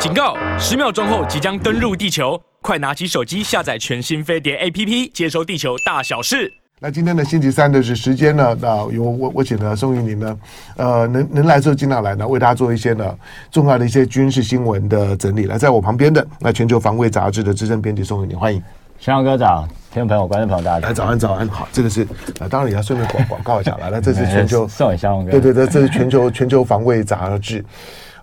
警告！十秒钟后即将登陆地球，快拿起手机下载全新飞碟 APP，接收地球大小事。那今天的星期三的是时间呢？那由我我请的宋玉宁呢，呃，能能来就尽量来呢，为大家做一些呢重要的一些军事新闻的整理。来，在我旁边的那全球防卫杂志的资深编辑宋玉宁，欢迎。翔阳哥早，听众朋友、观众朋友大家来早安早安好，这个是啊，当然也要顺便广广告一下来，那这是全球 送给翔阳哥，对对对，这是全球全球防卫杂志。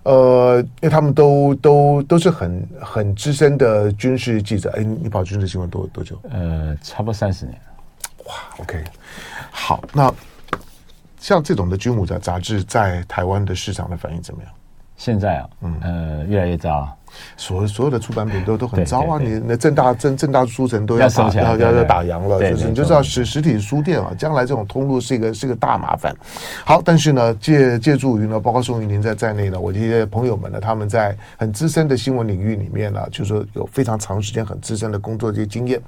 呃，因为他们都都都是很很资深的军事记者。哎，你跑军事新闻多多久？呃，差不多三十年。哇，OK，好，那像这种的军武的杂志在台湾的市场的反应怎么样？现在啊，嗯呃，越来越糟。所所有的出版品都都很糟啊！你那正大正正大书城都要打要要要打烊了，就是你就知道实实体书店啊，将来这种通路是一个是一个大麻烦。好，但是呢，借借助于呢，包括宋玉宁在在内呢，我这些朋友们呢，他们在很资深的新闻领域里面呢，就是说有非常长时间很资深的工作这些经验，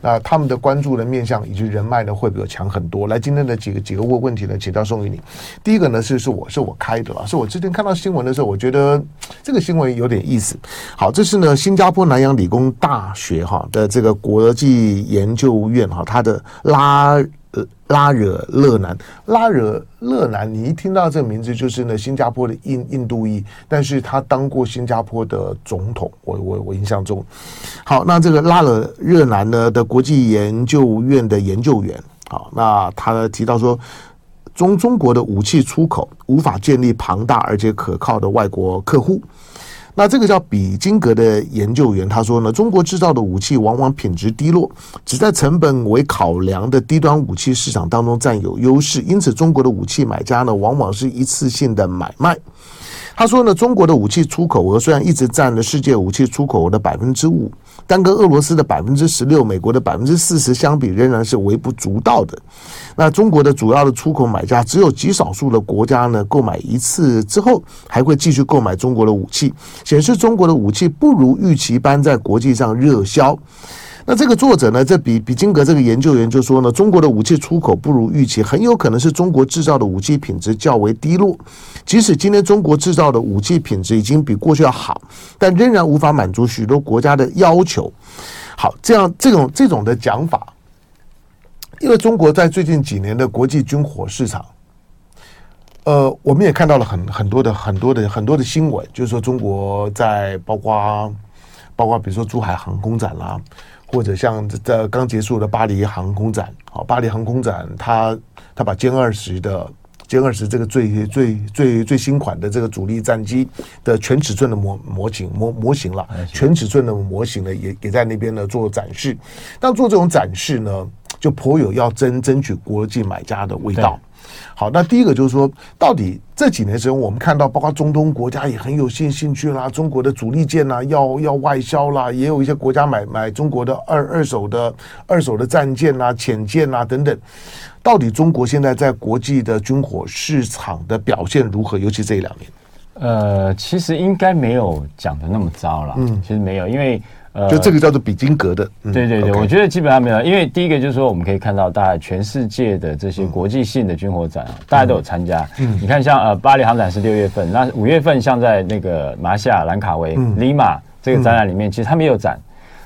那他们的关注的面向以及人脉呢，会比我强很多。来，今天的几个几个问问题呢，请到宋玉宁。第一个呢是是我是我开的啊，是我之前看到新闻的时候，我觉得这个新闻有点意思。好，这是呢，新加坡南洋理工大学哈的这个国际研究院哈，它的拉拉惹勒南拉惹勒南，你一听到这个名字就是呢，新加坡的印印度裔，但是他当过新加坡的总统，我我我印象中。好，那这个拉惹热南呢的国际研究院的研究员，好，那他提到说，中中国的武器出口无法建立庞大而且可靠的外国客户。那这个叫比金格的研究员他说呢，中国制造的武器往往品质低落，只在成本为考量的低端武器市场当中占有优势，因此中国的武器买家呢，往往是一次性的买卖。他说呢，中国的武器出口额虽然一直占了世界武器出口额的百分之五，但跟俄罗斯的百分之十六、美国的百分之四十相比，仍然是微不足道的。那中国的主要的出口买家只有极少数的国家呢，购买一次之后还会继续购买中国的武器，显示中国的武器不如预期般在国际上热销。那这个作者呢，这比比金格这个研究员就说呢，中国的武器出口不如预期，很有可能是中国制造的武器品质较为低落。即使今天中国制造的武器品质已经比过去要好，但仍然无法满足许多国家的要求。好，这样这种这种的讲法，因为中国在最近几年的国际军火市场，呃，我们也看到了很很多的很多的很多的新闻，就是说中国在包括包括比如说珠海航空展啦。或者像这刚结束的巴黎航空展，好，巴黎航空展，它它把歼二十的歼二十这个最最最最新款的这个主力战机的全尺寸的模模型模模型了，全尺寸的模型呢也也在那边呢做展示。但做这种展示呢，就颇有要争争取国际买家的味道。好，那第一个就是说，到底这几年时间，我们看到，包括中东国家也很有兴兴趣啦，中国的主力舰啦，要要外销啦，也有一些国家买买中国的二二手的二手的战舰啦、潜舰啦等等。到底中国现在在国际的军火市场的表现如何？尤其这一两年，呃，其实应该没有讲的那么糟了。嗯，其实没有，因为。就这个叫做比金格的，嗯、对对对我觉得基本上没有，因为第一个就是说，我们可以看到，大概全世界的这些国际性的军火展啊，嗯、大家都有参加。嗯，你看像呃巴黎航展是六月份，那五月份像在那个马来西亚兰卡威、嗯、利马这个展览里面，其实他们也有展。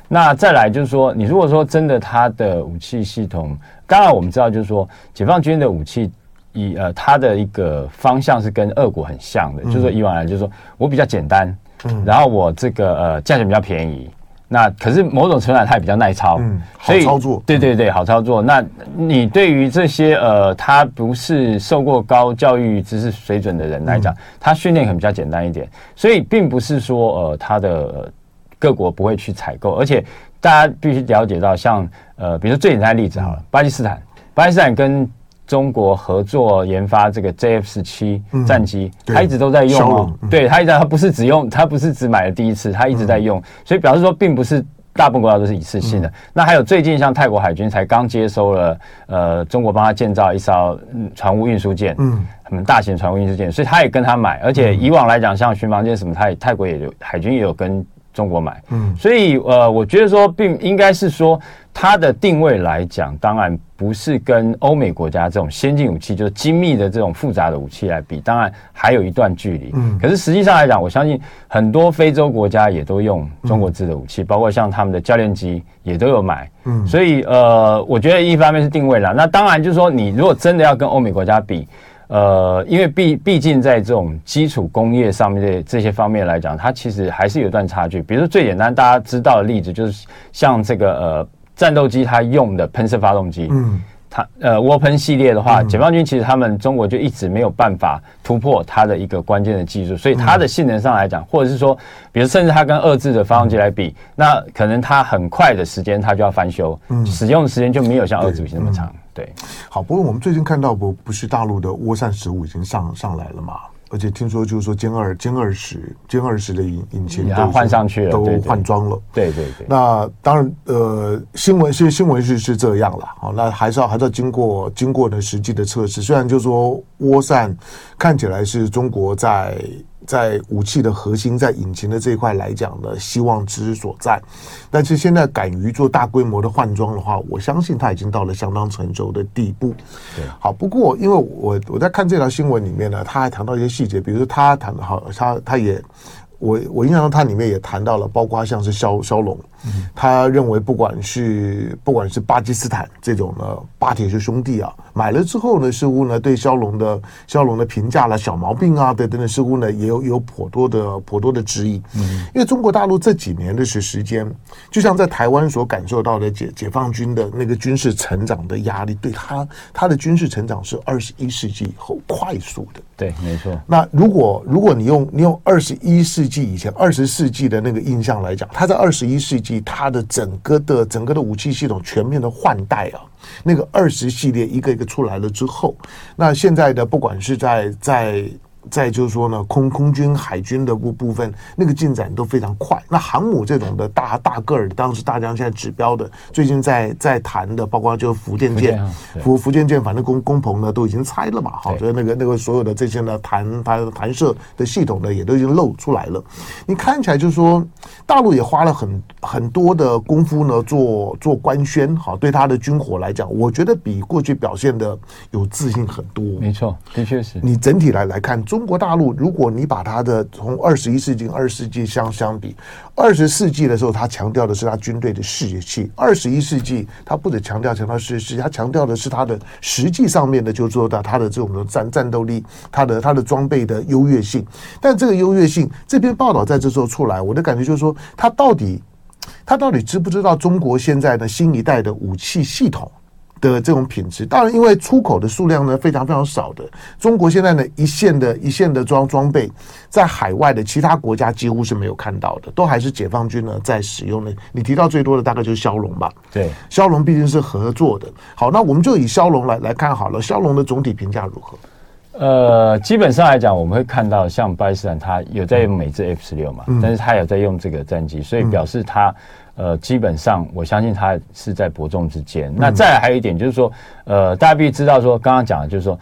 那再来就是说，你如果说真的它的武器系统，当然我们知道就是说，解放军的武器以呃它的一个方向是跟俄国很像的，嗯、就是说以往来就是说我比较简单，嗯，然后我这个呃价钱比较便宜。那可是某种程度上它也比较耐操，嗯，好操作，对对对，好操作。那你对于这些呃，他不是受过高教育知识水准的人来讲，他训练可能比较简单一点，所以并不是说呃，他的、呃、各国不会去采购，而且大家必须了解到像，像呃，比如说最简单的例子好了，巴基斯坦，巴基斯坦跟中国合作研发这个 JF 十七战机，他一直都在用哦。对，他一直他不是只用，他不是只买了第一次，他一直在用，所以表示说并不是大部分国家都是一次性的。那还有最近像泰国海军才刚接收了呃中国帮他建造一艘船坞运输舰，嗯，很大型船坞运输舰，所以他也跟他买，而且以往来讲像巡防舰什么，他也泰国也有海军也有跟中国买。嗯，所以呃，我觉得说，并应该是说。它的定位来讲，当然不是跟欧美国家这种先进武器，就是精密的这种复杂的武器来比，当然还有一段距离。嗯，可是实际上来讲，我相信很多非洲国家也都用中国制的武器，包括像他们的教练机也都有买。嗯，所以呃，我觉得一方面是定位啦，那当然就是说，你如果真的要跟欧美国家比，呃，因为毕毕竟在这种基础工业上面的这些方面来讲，它其实还是有一段差距。比如说最简单大家知道的例子，就是像这个呃。战斗机它用的喷射发动机，嗯，它呃涡喷系列的话，解放军其实他们中国就一直没有办法突破它的一个关键的技术，所以它的性能上来讲，或者是说，比如甚至它跟二制的发动机来比，那可能它很快的时间它就要翻修，使用的时间就没有像二制比那么长。对，好，不过我们最近看到不不是大陆的涡扇十五已经上上来了嘛？而且听说就是说歼二歼二十歼二十的引引擎都换上去了，都换装了。对对对。那当然，呃，新闻是新闻是是这样了。好，那还是要还是要经过经过呢实际的测试。虽然就是说涡扇看起来是中国在。在武器的核心，在引擎的这一块来讲呢，希望之所在。但是现在敢于做大规模的换装的话，我相信他已经到了相当成熟的地步。对，好，不过因为我我在看这条新闻里面呢，他还谈到一些细节，比如说他谈的好，他他也。我我印象中，它里面也谈到了，包括像是骁骁龙，他认为不管是不管是巴基斯坦这种呢，巴铁是兄弟啊，买了之后呢，似乎呢对骁龙的骁龙的评价了小毛病啊，等等的，似乎呢也有有颇多的颇多的质疑。嗯，因为中国大陆这几年的时时间，就像在台湾所感受到的解解放军的那个军事成长的压力，对他他的军事成长是二十一世纪以后快速的。对，没错。那如果如果你用你用二十一世纪以前二十世纪的那个印象来讲，它在二十一世纪它的整个的整个的武器系统全面的换代啊，那个二十系列一个一个出来了之后，那现在的不管是在在。再就是说呢，空空军、海军的部部分，那个进展都非常快。那航母这种的大大个儿，当时大家现在指标的，最近在在谈的，包括就是福建舰、福福建舰，反正工工棚呢都已经拆了嘛，好，所以那个那个所有的这些呢弹弹弹射的系统呢也都已经露出来了。你看起来就是说，大陆也花了很很多的功夫呢，做做官宣，好，对他的军火来讲，我觉得比过去表现的有自信很多。没错，的确是。你整体来来看。中国大陆，如果你把它的从二十一世纪、二十世纪相相比，二十世纪的时候，它强调的是它军队的士气；二十一世纪，它不止强调强调士气，它强调的是它的实际上面的，就做到它的这种战战斗力，它的它的装备的优越性。但这个优越性，这篇报道在这时候出来，我的感觉就是说，它到底，它到底知不知道中国现在的新一代的武器系统？的这种品质，当然，因为出口的数量呢非常非常少的，中国现在呢一线的一线的装装备，在海外的其他国家几乎是没有看到的，都还是解放军呢在使用的。你提到最多的大概就是枭龙吧？对，枭龙毕竟是合作的。好，那我们就以枭龙来来看好了，枭龙的总体评价如何？呃，基本上来讲，我们会看到像巴基斯坦，它有在用美制 F 十六嘛，嗯、但是它有在用这个战机，所以表示它。呃，基本上我相信它是在伯仲之间。嗯、那再来还有一点就是说，呃，大家必须知道说，刚刚讲的就是说，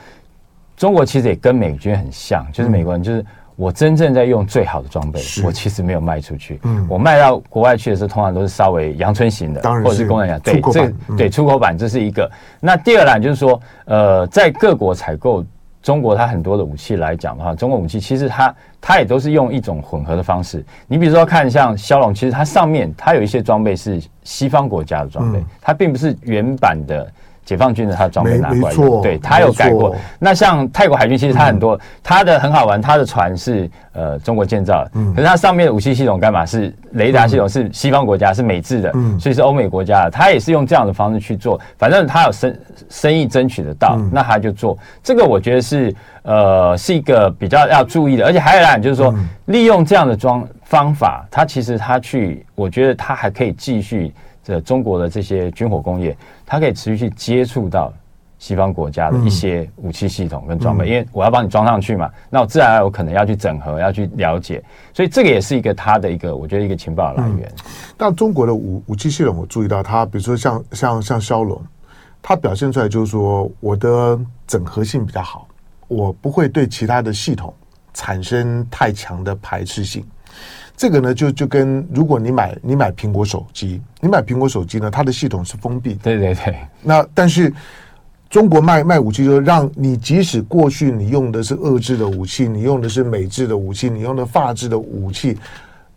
中国其实也跟美军很像，就是美国人就是我真正在用最好的装备，我其实没有卖出去。嗯，我卖到国外去的时候，通常都是稍微阳春型的，或者是工人讲，对，这、嗯、对出口版这是一个。那第二栏就是说，呃，在各国采购。中国它很多的武器来讲的话，中国武器其实它它也都是用一种混合的方式。你比如说看像枭龙，其实它上面它有一些装备是西方国家的装备，它并不是原版的。解放军的他的装备拿过来，对，他有改过。那像泰国海军，其实他很多，它的很好玩，他的船是呃中国建造的，可是它上面的武器系统干嘛？是雷达系统是西方国家是美制的，所以是欧美国家的，他也是用这样的方式去做，反正他有生生意争取得到，那他就做。这个我觉得是呃是一个比较要注意的，而且还有一点就是说，利用这样的装方法，他其实他去，我觉得他还可以继续。这中国的这些军火工业，它可以持续去接触到西方国家的一些武器系统跟装备，嗯、因为我要帮你装上去嘛，那我自然有可能要去整合，要去了解，所以这个也是一个它的一个，我觉得一个情报来源。嗯、但中国的武武器系统，我注意到它，比如说像像像骁龙，它表现出来就是说我的整合性比较好，我不会对其他的系统产生太强的排斥性。这个呢，就就跟如果你买你买苹果手机，你买苹果手机呢，它的系统是封闭。对对对。那但是中国卖卖武器，就是让你即使过去你用的是俄制的武器，你用的是美制的武器，你用的法制的武器。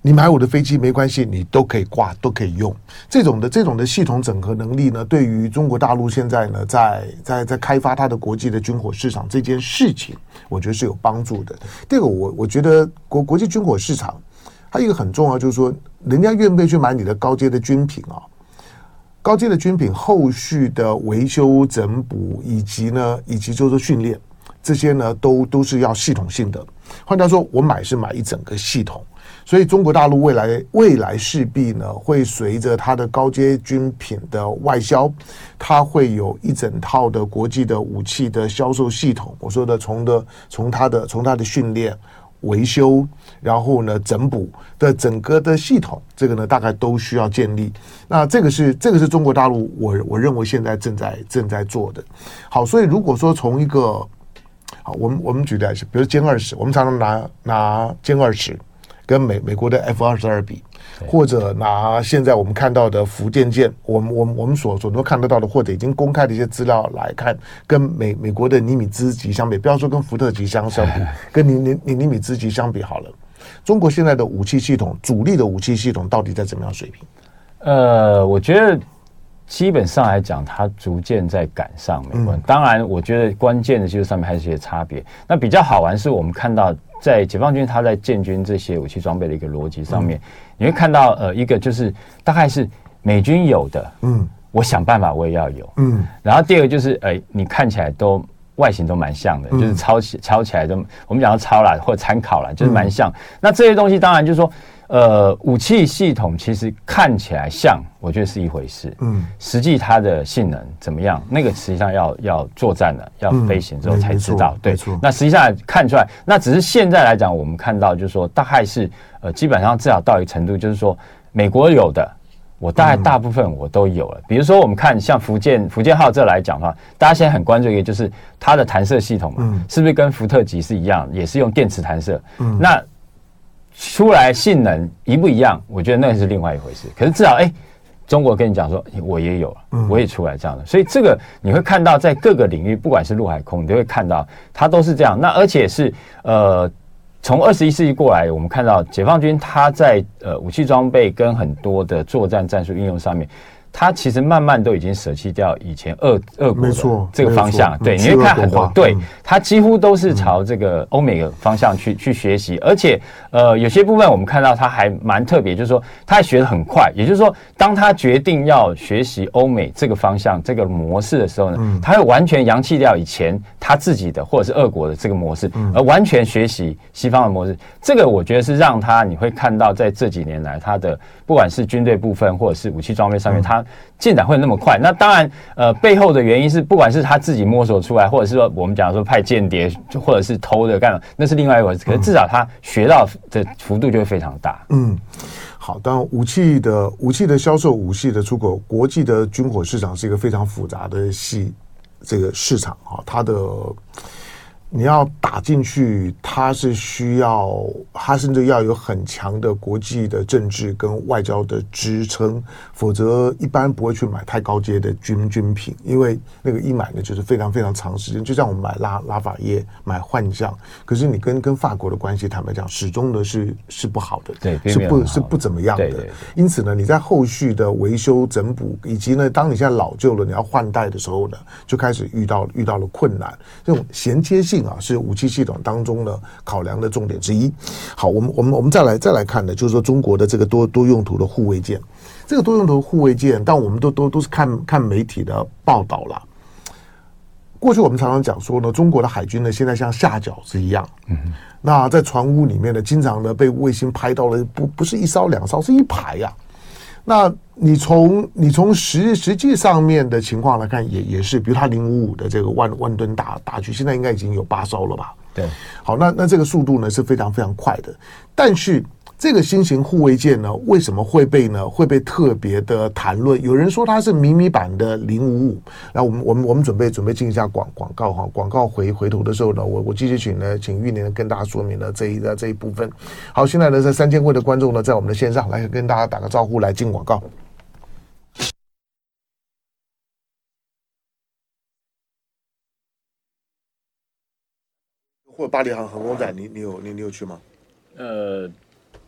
你买我的飞机没关系，你都可以挂，都可以用。这种的这种的系统整合能力呢，对于中国大陆现在呢，在在在开发它的国际的军火市场这件事情，我觉得是有帮助的。第二个，我我觉得国国际军火市场还有一个很重要，就是说，人家愿不愿意去买你的高阶的军品啊？高阶的军品后续的维修整补，以及呢，以及就是训练，这些呢，都都是要系统性的。换句话说，我买是买一整个系统。所以，中国大陆未来未来势必呢，会随着它的高阶军品的外销，它会有一整套的国际的武器的销售系统。我说的从的从它的从它的训练、维修，然后呢整补的整个的系统，这个呢大概都需要建立。那这个是这个是中国大陆我我认为现在正在正在做的。好，所以如果说从一个好，我们我们举例来说，比如歼二十，我们常常拿拿歼二十。跟美美国的 F 二十二比，或者拿现在我们看到的福建舰，我们我们我们所所能看得到的，或者已经公开的一些资料来看，跟美美国的尼米兹级相比，不要说跟福特级相相比，跟尼尼尼尼米兹级相比好了。中国现在的武器系统，主力的武器系统到底在怎么样水平？呃，我觉得基本上来讲，它逐渐在赶上美国。当然，我觉得关键的技术上面还是一些差别。那比较好玩是我们看到。在解放军他在建军这些武器装备的一个逻辑上面，你会看到呃一个就是大概是美军有的，嗯，我想办法我也要有，嗯，然后第二个就是哎你看起来都外形都蛮像的，就是抄起抄起来都我们讲到抄了或者参考了，就是蛮像。那这些东西当然就是说。呃，武器系统其实看起来像，我觉得是一回事。嗯，实际它的性能怎么样？那个实际上要要作战了，要飞行之后才知道。对，那实际上看出来，那只是现在来讲，我们看到就是说，大概是呃，基本上至少到一个程度，就是说，美国有的，我大概大部分我都有了。比如说，我们看像福建福建号这来讲的话，大家现在很关注一个，就是它的弹射系统嘛，是不是跟福特级是一样，也是用电磁弹射？嗯，那。出来性能一不一样？我觉得那是另外一回事。可是至少，哎，中国跟你讲说，我也有了，我也出来这样的。所以这个你会看到，在各个领域，不管是陆海空，你都会看到它都是这样。那而且是呃，从二十一世纪过来，我们看到解放军它在呃武器装备跟很多的作战战术运用上面。它其实慢慢都已经舍弃掉以前俄俄国的这个方向，对，你会看很多，对，他几乎都是朝这个欧美的方向去去学习，而且呃有些部分我们看到他还蛮特别，就是说他还学得很快，也就是说，当他决定要学习欧美这个方向这个模式的时候呢，他会完全扬弃掉以前他自己的或者是俄国的这个模式，而完全学习西方的模式。这个我觉得是让他你会看到在这几年来他的不管是军队部分或者是武器装备上面，他进展会那么快？那当然，呃，背后的原因是，不管是他自己摸索出来，或者是说我们讲说派间谍，或者是偷的干嘛，那是另外一回事。可是至少他学到的幅度就会非常大。嗯，好。当然，武器的武器的销售，武器的出口，国际的军火市场是一个非常复杂的系这个市场啊，它的。你要打进去，它是需要，它甚至要有很强的国际的政治跟外交的支撑，否则一般不会去买太高阶的军军品，因为那个一买呢就是非常非常长时间，就像我们买拉拉法叶、买幻象，可是你跟跟法国的关系，坦白讲，始终呢是是不好的，对，是不，是不怎么样的。对对对，因此呢，你在后续的维修整补，以及呢，当你现在老旧了，你要换代的时候呢，就开始遇到遇到了困难，这种衔接性。啊，是武器系统当中的考量的重点之一。好，我们我们我们再来再来看的，就是说中国的这个多多用途的护卫舰，这个多用途护卫舰，但我们都都都是看看媒体的报道了。过去我们常常讲说呢，中国的海军呢，现在像下饺子一样。嗯，那在船坞里面呢，经常呢被卫星拍到了，不不是一艘两艘，是一排呀、啊。那你从你从实实际上面的情况来看，也也是，比如它零五五的这个万万吨大大局，现在应该已经有八艘了吧？对，好，那那这个速度呢是非常非常快的，但是这个新型护卫舰呢，为什么会被呢会被特别的谈论？有人说它是迷你版的零五五。那我们我们我们准备准备进一下广广告哈，广告回回头的时候呢，我我继续请呢请玉玲跟大家说明了这一的这一部分。好，现在呢这三千位的观众呢在我们的线上来跟大家打个招呼，来进广告。或者巴黎航航空展，你你有你你有去吗？呃，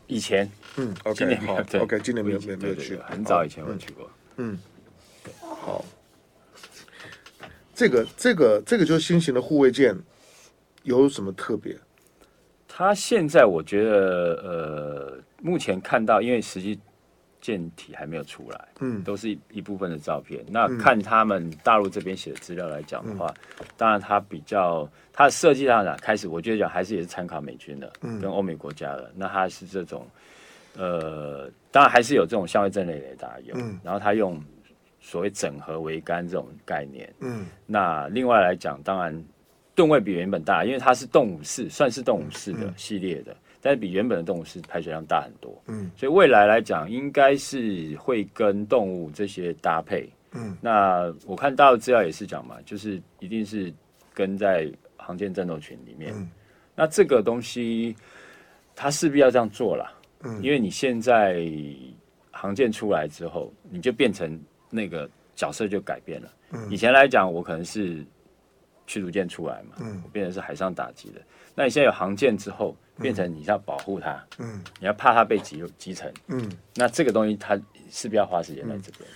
以前，嗯，OK，今年好，OK，今年没有没有没有去，很早以前我去过，嗯，好，这个这个这个就是新型的护卫舰，有什么特别？它现在我觉得，呃，目前看到，因为实际。舰体还没有出来，嗯，都是一一部分的照片。那看他们大陆这边写的资料来讲的话，嗯、当然它比较它的设计上呢，开始我觉得讲还是也是参考美军的，嗯，跟欧美国家的。那它是这种，呃，当然还是有这种相位阵列雷达有，嗯，然后它用所谓整合桅杆这种概念，嗯，那另外来讲，当然吨位比原本大，因为它是动武式，算是动武式的系列的。但是比原本的动物是排水量大很多，嗯，所以未来来讲，应该是会跟动物这些搭配，嗯，那我看到资料也是讲嘛，就是一定是跟在航舰战斗群里面，嗯，那这个东西它势必要这样做了，嗯，因为你现在航舰出来之后，你就变成那个角色就改变了，嗯，以前来讲，我可能是驱逐舰出来嘛，嗯，我变成是海上打击的，那你现在有航舰之后。变成你要保护它，嗯，你要怕它被集集成，嗯，那这个东西它势必要花时间在这边。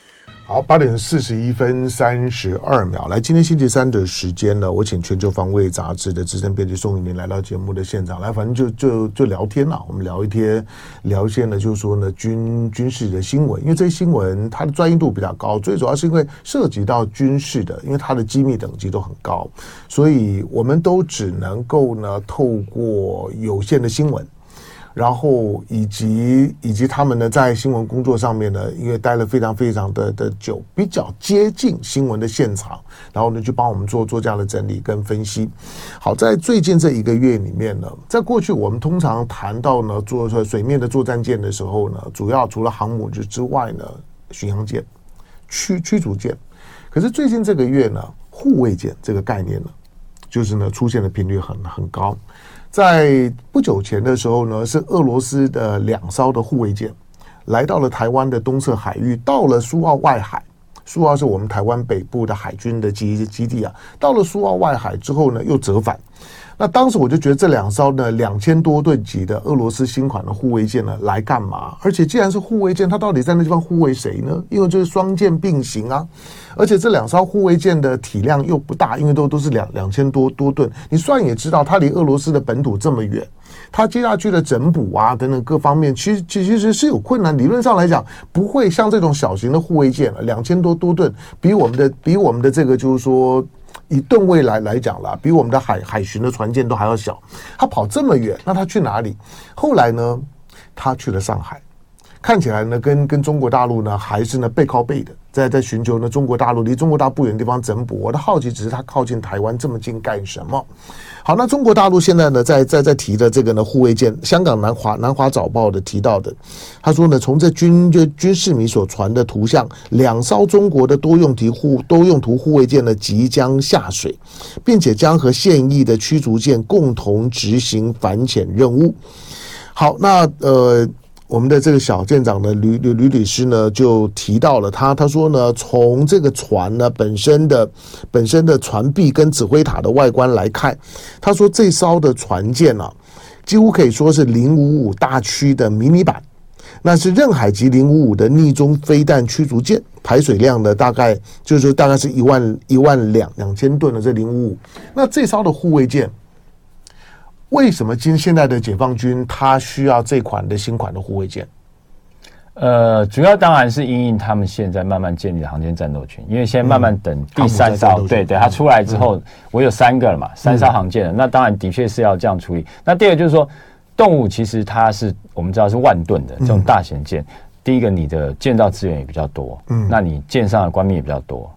好，八点四十一分三十二秒，来，今天星期三的时间呢，我请全球防卫杂志的资深编辑宋怡铭来到节目的现场，来，反正就就就聊天了，我们聊一天，聊一些呢，就是说呢，军军事的新闻，因为这些新闻它的专业度比较高，最主要是因为涉及到军事的，因为它的机密等级都很高，所以我们都只能够呢，透过有限的新闻。然后以及以及他们呢，在新闻工作上面呢，因为待了非常非常的的久，比较接近新闻的现场，然后呢，就帮我们做做这样的整理跟分析。好，在最近这一个月里面呢，在过去我们通常谈到呢，做水面的作战舰的时候呢，主要除了航母之之外呢，巡洋舰、驱驱逐舰。可是最近这个月呢，护卫舰这个概念呢，就是呢，出现的频率很很高。在不久前的时候呢，是俄罗斯的两艘的护卫舰来到了台湾的东侧海域，到了苏澳外海。苏澳是我们台湾北部的海军的基基地啊。到了苏澳外海之后呢，又折返。那当时我就觉得这两艘呢，两千多吨级的俄罗斯新款的护卫舰呢，来干嘛？而且既然是护卫舰，它到底在那地方护卫谁呢？因为这是双舰并行啊，而且这两艘护卫舰的体量又不大，因为都都是两两千多多吨。你算也知道，它离俄罗斯的本土这么远，它接下去的整补啊等等各方面，其实其实是有困难。理论上来讲，不会像这种小型的护卫舰两千多多吨，比我们的比我们的这个就是说。以吨位来来讲啦，比我们的海海巡的船舰都还要小。他跑这么远，那他去哪里？后来呢，他去了上海。看起来呢，跟跟中国大陆呢，还是呢背靠背的，在在寻求呢中国大陆离中国大陆不远的地方整补。我的好奇只是他靠近台湾这么近干什么？好，那中国大陆现在呢，在在在提的这个呢护卫舰，香港南华南华早报的提到的，他说呢，从这军就军事迷所传的图像，两艘中国的多用途护多用途护卫舰呢即将下水，并且将和现役的驱逐舰共同执行反潜任务。好，那呃。我们的这个小舰长呢，吕吕吕律师呢，就提到了他，他说呢，从这个船呢本身的本身的船壁跟指挥塔的外观来看，他说这艘的船舰啊，几乎可以说是零五五大驱的迷你版，那是任海级零五五的逆中飞弹驱逐舰，排水量呢大概就是大概是一万一万两两千吨的这零五五，那这艘的护卫舰。为什么今现在的解放军他需要这款的新款的护卫舰？呃，主要当然是因应他们现在慢慢建立的航天战斗群，因为现在慢慢等第三艘，嗯、对对，它出来之后，嗯、我有三个了嘛，三艘航舰了，那当然的确是要这样处理。那第二个就是说，动物其实它是我们知道是万吨的这种大型舰，嗯、第一个你的建造资源也比较多，嗯，那你舰上的官兵也比较多。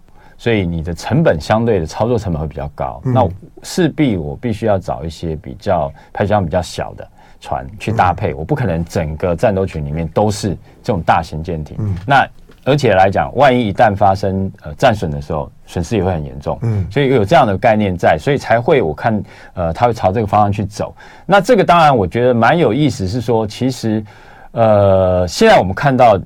所以你的成本相对的操作成本会比较高，嗯、那势必我必须要找一些比较排水量比较小的，船去搭配，我不可能整个战斗群里面都是这种大型舰艇。那而且来讲，万一一旦发生呃战损的时候，损失也会很严重。嗯，所以有这样的概念在，所以才会我看呃他会朝这个方向去走。那这个当然我觉得蛮有意思，是说其实呃现在我们看到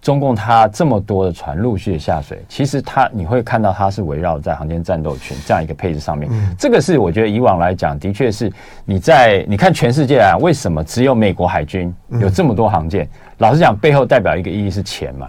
中共它这么多的船陆续下水，其实它你会看到它是围绕在航天战斗群这样一个配置上面。嗯，这个是我觉得以往来讲的确是你在你看全世界啊，为什么只有美国海军有这么多航舰？老实讲，背后代表一个意义是钱嘛。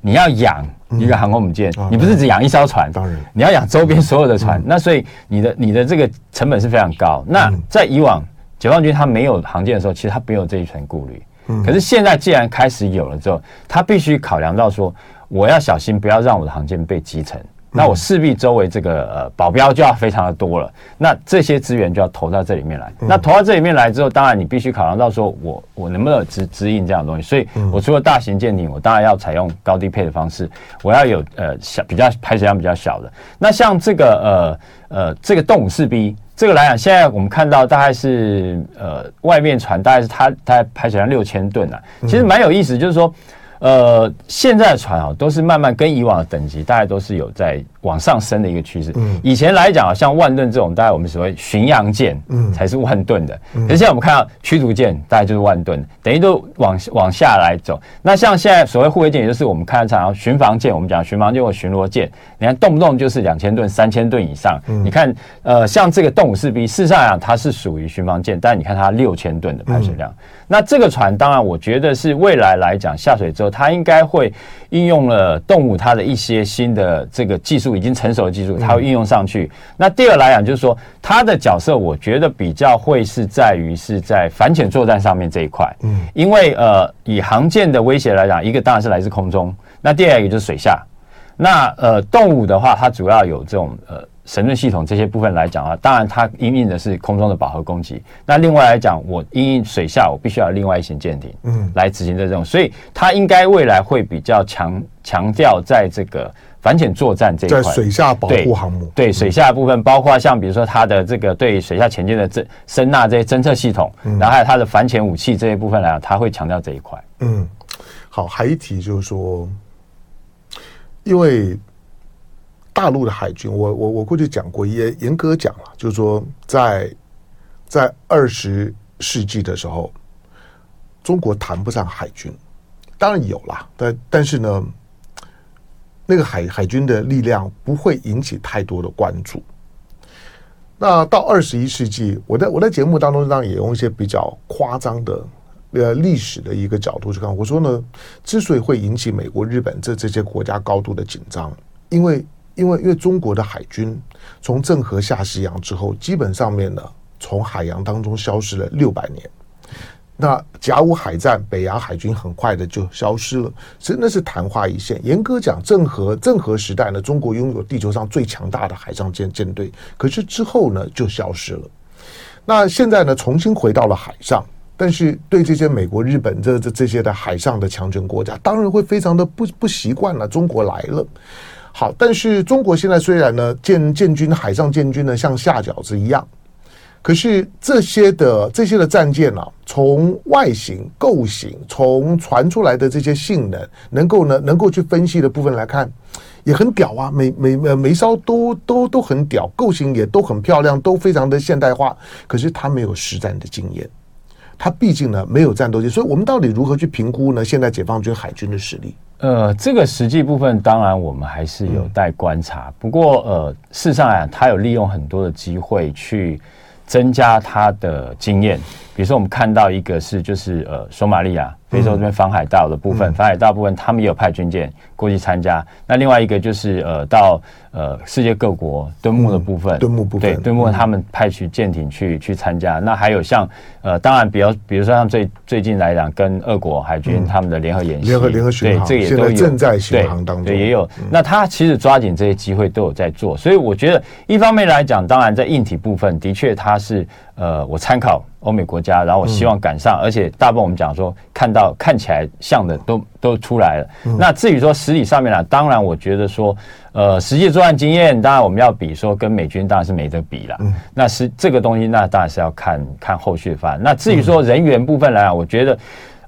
你要养一个航空母舰，嗯、你不是只养一艘船，当然你要养周边所有的船。嗯、那所以你的你的这个成本是非常高。嗯、那在以往解放军他没有航舰的时候，其实他没有这一层顾虑。嗯、可是现在既然开始有了之后，他必须考量到说，我要小心不要让我的航舰被击沉。那我势必周围这个呃保镖就要非常的多了，那这些资源就要投到这里面来。那投到这里面来之后，当然你必须考量到说我我能不能指指引这样的东西。所以我除了大型舰艇，我当然要采用高低配的方式，我要有呃小比较排水量比较小的。那像这个呃呃这个动五四 B 这个来讲，现在我们看到大概是呃外面船大概是它它排水量六千吨啊，其实蛮有意思，就是说。呃，现在的船啊，都是慢慢跟以往的等级，大概都是有在往上升的一个趋势。嗯，以前来讲啊，像万吨这种，大概我们所谓巡洋舰，嗯，才是万吨的。嗯，可是现在我们看到驱逐舰，大概就是万吨，等于都往往下来走。那像现在所谓护卫舰，也就是我们看到巡防舰，我们讲巡防舰或巡逻舰，你看动不动就是两千吨、三千吨以上。嗯，你看，呃，像这个动物四 B，事实上讲它是属于巡防舰，但是你看它六千吨的排水量。嗯那这个船当然，我觉得是未来来讲下水之后，它应该会应用了动物它的一些新的这个技术，已经成熟的技术，它会应用上去。那第二来讲，就是说它的角色，我觉得比较会是在于是在反潜作战上面这一块。嗯，因为呃，以航舰的威胁来讲，一个当然是来自空中，那第二个就是水下。那呃，动物的话，它主要有这种呃。神盾系统这些部分来讲啊，当然它因应的是空中的饱和攻击。那另外来讲，我因应水下，我必须要另外一型舰艇，嗯，来执行这种。所以它应该未来会比较强强调在这个反潜作战这一块，在水下保护航母。对，对水下的部分，包括像比如说它的这个对水下潜舰的侦声纳这些侦测系统，然后还有它的反潜武器这一部分来讲，它会强调这一块。嗯，好，还一提就是说，因为。大陆的海军，我我我过去讲过，也严格讲了，就是说在，在在二十世纪的时候，中国谈不上海军，当然有啦，但但是呢，那个海海军的力量不会引起太多的关注。那到二十一世纪，我在我在节目当中当然也用一些比较夸张的呃历史的一个角度去看，我说呢，之所以会引起美国、日本这这些国家高度的紧张，因为。因为因为中国的海军从郑和下西洋之后，基本上面呢，从海洋当中消失了六百年。那甲午海战，北洋海军很快的就消失了，真的是昙花一现。严格讲，郑和郑和时代呢，中国拥有地球上最强大的海上舰舰队，可是之后呢就消失了。那现在呢，重新回到了海上，但是对这些美国、日本这这这些的海上的强权国家，当然会非常的不不习惯了。中国来了。好，但是中国现在虽然呢，建建军海上建军呢像下饺子一样，可是这些的这些的战舰呢、从外形构型，从传出来的这些性能，能够呢能够去分析的部分来看，也很屌啊，每每每每艘都都都很屌，构型也都很漂亮，都非常的现代化，可是它没有实战的经验，它毕竟呢没有战斗机，所以我们到底如何去评估呢？现在解放军海军的实力？呃，这个实际部分当然我们还是有待观察。不过，呃，事实上啊，他有利用很多的机会去增加他的经验。比如说，我们看到一个是就是呃，索马利亚。非洲这边防海盗的部分，防海盗部分，他们也有派军舰过去参加。那另外一个就是呃，到呃世界各国敦睦的部分，敦睦部分，对敦睦他们派去舰艇去去参加。那还有像呃，当然比较，比如说像最最近来讲，跟俄国海军他们的联合演习，联合联合巡航，对，这个也都有正在巡航当中，对，也有。那他其实抓紧这些机会都有在做，所以我觉得一方面来讲，当然在硬体部分的确他是呃，我参考。欧美国家，然后我希望赶上，嗯、而且大部分我们讲说看到看起来像的都都出来了。嗯、那至于说实体上面呢，当然我觉得说，呃，实际作战经验，当然我们要比说跟美军当然是没得比了。嗯、那是这个东西，那当然是要看看后续发展。那至于说人员部分来讲，我觉得，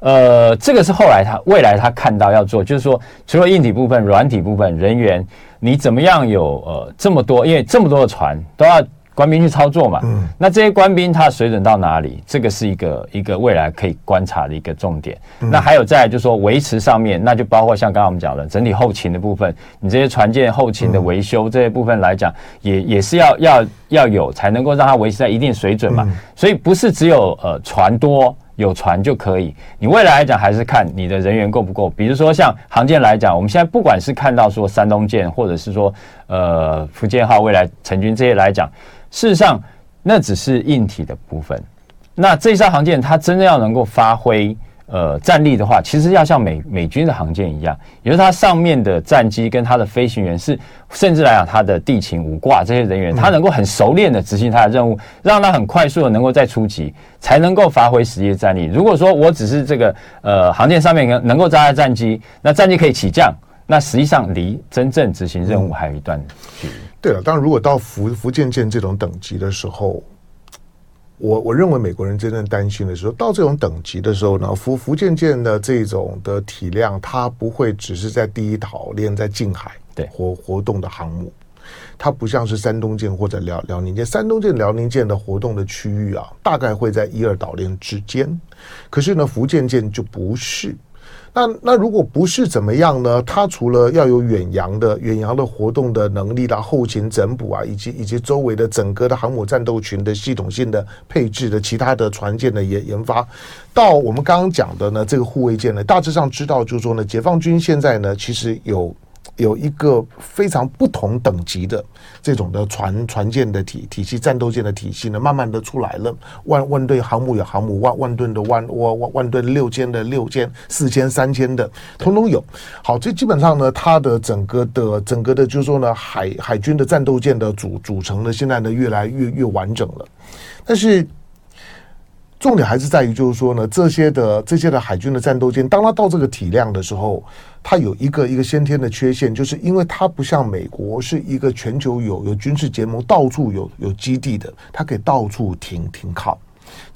呃，这个是后来他未来他看到要做，就是说除了硬体部分、软体部分人员，你怎么样有呃这么多，因为这么多的船都要。官兵去操作嘛？嗯，那这些官兵他水准到哪里？这个是一个一个未来可以观察的一个重点。嗯、那还有再来就是说维持上面，那就包括像刚刚我们讲的整体后勤的部分，你这些船舰后勤的维修、嗯、这些部分来讲，也也是要要要有才能够让它维持在一定水准嘛。嗯、所以不是只有呃船多有船就可以，你未来来讲还是看你的人员够不够。比如说像航舰来讲，我们现在不管是看到说山东舰，或者是说呃福建号未来成军这些来讲。事实上，那只是硬体的部分。那这艘航舰它真的要能够发挥呃战力的话，其实要像美美军的航舰一样，也就是它上面的战机跟它的飞行员是，甚至来讲它的地勤五挂这些人员，他能够很熟练的执行他的任务，让他很快速的能够再出击，才能够发挥实际的战力。如果说我只是这个呃航舰上面能能够扎下战机，那战机可以起降，那实际上离真正执行任务还有一段距离。对了，当然，如果到福福建舰这种等级的时候，我我认为美国人真正担心的是说，到这种等级的时候呢，福福建舰的这种的体量，它不会只是在第一岛链在近海对活活动的航母，它不像是山东舰或者辽辽宁舰，山东舰、辽宁舰的活动的区域啊，大概会在一二岛链之间，可是呢，福建舰就不是。那那如果不是怎么样呢？它除了要有远洋的远洋的活动的能力啦、后勤整补啊，以及以及周围的整个的航母战斗群的系统性的配置的其他的船舰的研研发，到我们刚刚讲的呢，这个护卫舰呢，大致上知道就是说呢，解放军现在呢，其实有。有一个非常不同等级的这种的船船舰的体体系，战斗舰的体系呢，慢慢的出来了。万万吨航母有航母，万万吨的万万万吨六千的六千，四千三千的，通通有。好，这基本上呢，它的整个的整个的，就是说呢，海海军的战斗舰的组组成呢，现在呢，越来越越完整了。但是。重点还是在于，就是说呢，这些的这些的海军的战斗舰，当它到这个体量的时候，它有一个一个先天的缺陷，就是因为它不像美国是一个全球有有军事结盟、到处有有基地的，它可以到处停停靠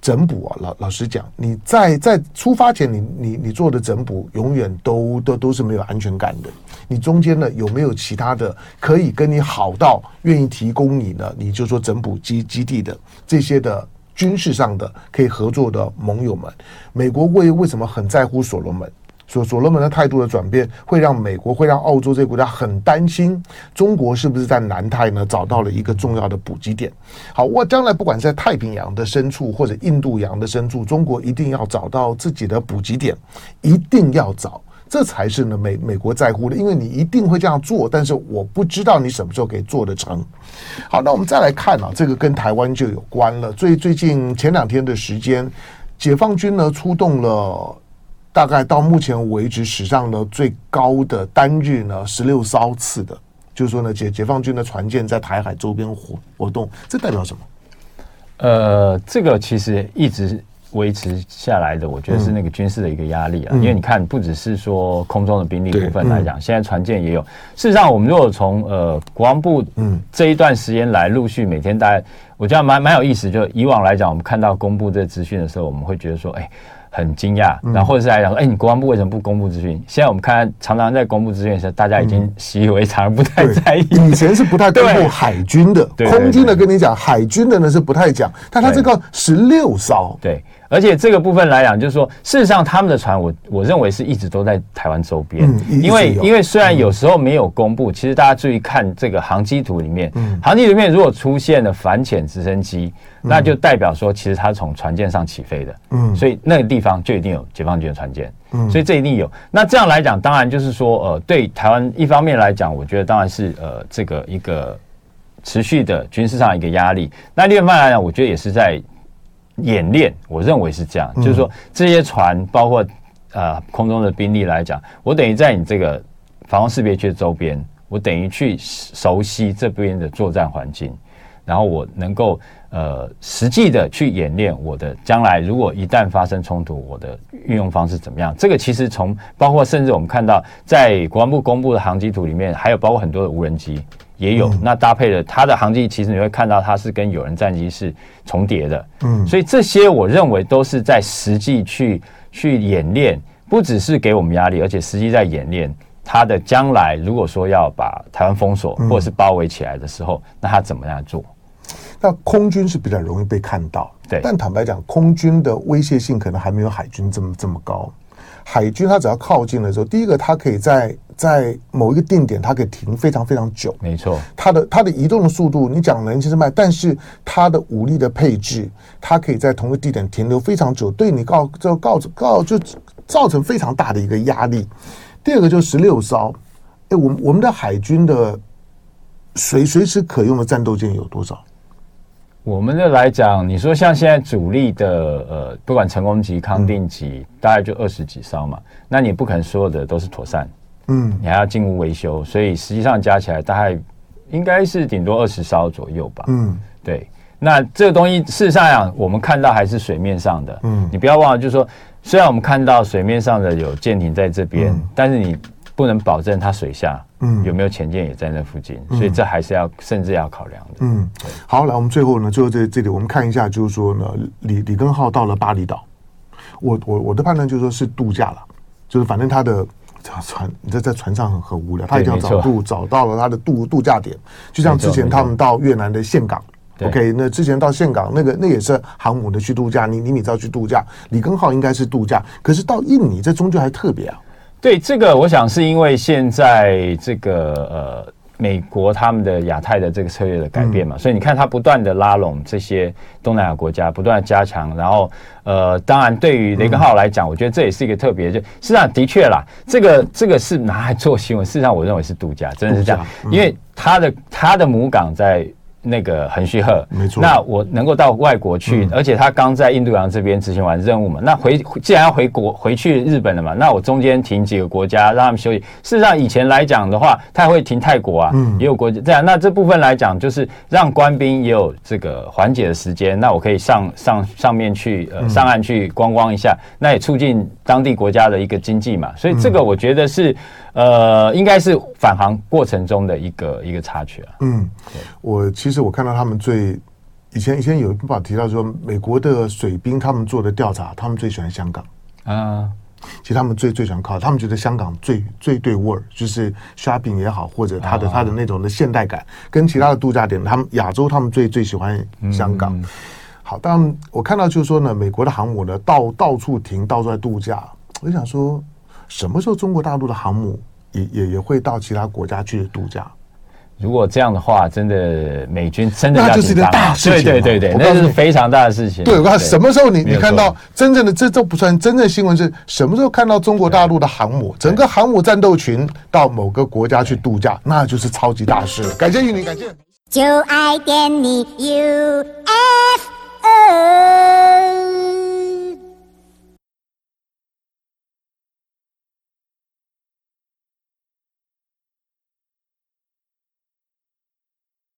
整补啊。老老实讲，你在在出发前你，你你做的整补，永远都都都是没有安全感的。你中间呢，有没有其他的可以跟你好到愿意提供你呢？你就说整补基基地的这些的。军事上的可以合作的盟友们，美国为为什么很在乎所罗门？所所罗门的态度的转变，会让美国会让澳洲这些国家很担心，中国是不是在南太呢找到了一个重要的补给点？好，我将来不管在太平洋的深处或者印度洋的深处，中国一定要找到自己的补给点，一定要找。这才是呢美美国在乎的，因为你一定会这样做，但是我不知道你什么时候可以做得成。好，那我们再来看啊，这个跟台湾就有关了。最最近前两天的时间，解放军呢出动了大概到目前为止史上呢最高的单日呢十六艘次的，就是说呢解解放军的船舰在台海周边活活动，这代表什么？呃，这个其实一直。维持下来的，我觉得是那个军事的一个压力啊，嗯、因为你看，不只是说空中的兵力部分来讲，嗯、现在船舰也有。事实上，我们如果从呃国防部嗯这一段时间来陆续每天大概，我觉得蛮蛮有意思。就以往来讲，我们看到公布这资讯的时候，我们会觉得说，哎。很惊讶，然后或者是来讲说，哎，你国防部为什么不公布资讯？现在我们看，常常在公布资讯的时候，大家已经习以为常，不太在意。以前是不太公布海军的，空军的跟你讲，海军的呢是不太讲。但他这个十六艘，对，而且这个部分来讲，就是说，事实上他们的船，我我认为是一直都在台湾周边，因为因为虽然有时候没有公布，其实大家注意看这个航机图里面，航机里面如果出现了反潜直升机。那就代表说，其实它是从船舰上起飞的，嗯，所以那个地方就一定有解放军的船舰，嗯，所以这一定有。那这样来讲，当然就是说，呃，对台湾一方面来讲，我觉得当然是呃这个一个持续的军事上一个压力。那另外一方面来讲，我觉得也是在演练，我认为是这样，就是说这些船包括呃空中的兵力来讲，我等于在你这个防空识别区周边，我等于去熟悉这边的作战环境。然后我能够呃实际的去演练我的将来，如果一旦发生冲突，我的运用方式怎么样？这个其实从包括甚至我们看到在国防部公布的航机图里面，还有包括很多的无人机也有，嗯、那搭配的它的航迹，其实你会看到它是跟有人战机是重叠的。嗯，所以这些我认为都是在实际去去演练，不只是给我们压力，而且实际在演练。它的将来，如果说要把台湾封锁或者是包围起来的时候，嗯、那它怎么样做？那空军是比较容易被看到，对。但坦白讲，空军的威胁性可能还没有海军这么这么高。海军它只要靠近的时候，第一个它可以在在某一个定点，它可以停非常非常久，没错。它的它的移动的速度，你讲人其实慢，但是它的武力的配置，它可以在同一个地点停留非常久，对你告就告告就造成非常大的一个压力。第二个就是十六艘，哎，我们我们的海军的随随时可用的战斗舰有多少？我们的来讲，你说像现在主力的呃，不管成功级、康定级，嗯、大概就二十几艘嘛。那你不可能所有的都是妥善，嗯，你还要进屋维修，所以实际上加起来大概应该是顶多二十艘左右吧。嗯，对。那这个东西事实上讲，我们看到还是水面上的，嗯，你不要忘了，就是说。虽然我们看到水面上的有舰艇在这边，嗯、但是你不能保证它水下嗯。有没有潜舰也在那附近，嗯、所以这还是要甚至要考量的。嗯，好，来，我们最后呢，最后这这里我们看一下，就是说呢，李李根浩到了巴厘岛，我我我的判断就是说是度假了，就是反正他的船你在在船上很很无聊，他一定要找度找到了他的度度假点，就像之前他们到越南的岘港。OK，那之前到岘港那个那也是航母的去度假，你你你知道去度假，李根浩应该是度假，可是到印尼这终究还特别啊。对，这个我想是因为现在这个呃美国他们的亚太的这个策略的改变嘛，嗯、所以你看他不断的拉拢这些东南亚国家，不断的加强，然后呃，当然对于雷根号来讲，嗯、我觉得这也是一个特别，就事实上的确啦，这个这个是拿来做新闻，事实上我认为是度假，真的是这样，嗯、因为他的他的母港在。那个横须贺，没错。那我能够到外国去，嗯、而且他刚在印度洋这边执行完任务嘛，那回既然要回国回去日本了嘛，那我中间停几个国家让他们休息。事实上以前来讲的话，他还会停泰国啊，嗯、也有国家这样。那这部分来讲，就是让官兵也有这个缓解的时间，那我可以上上上面去呃上岸去观光一下，嗯、那也促进当地国家的一个经济嘛。所以这个我觉得是。呃，应该是返航过程中的一个一个插曲啊。嗯，我其实我看到他们最以前以前有一部报提到说，美国的水兵他们做的调查，他们最喜欢香港啊。其实他们最最喜欢靠，他们觉得香港最最对味儿，就是 shopping 也好，或者他的他的那种的现代感，跟其他的度假点，他们亚洲他们最最喜欢香港。嗯、好，当然我看到就是说呢，美国的航母呢到到处停，到处在度假，我就想说。什么时候中国大陆的航母也也也会到其他国家去度假？如果这样的话，真的美军真的那就是一个大事情，对对对对，那是非常大的事情。对，我看什么时候你你看到真正的这都不算真正新闻，是什么时候看到中国大陆的航母整个航母战斗群到某个国家去度假，那就是超级大事。感谢玉林，感谢。就爱点你 UFO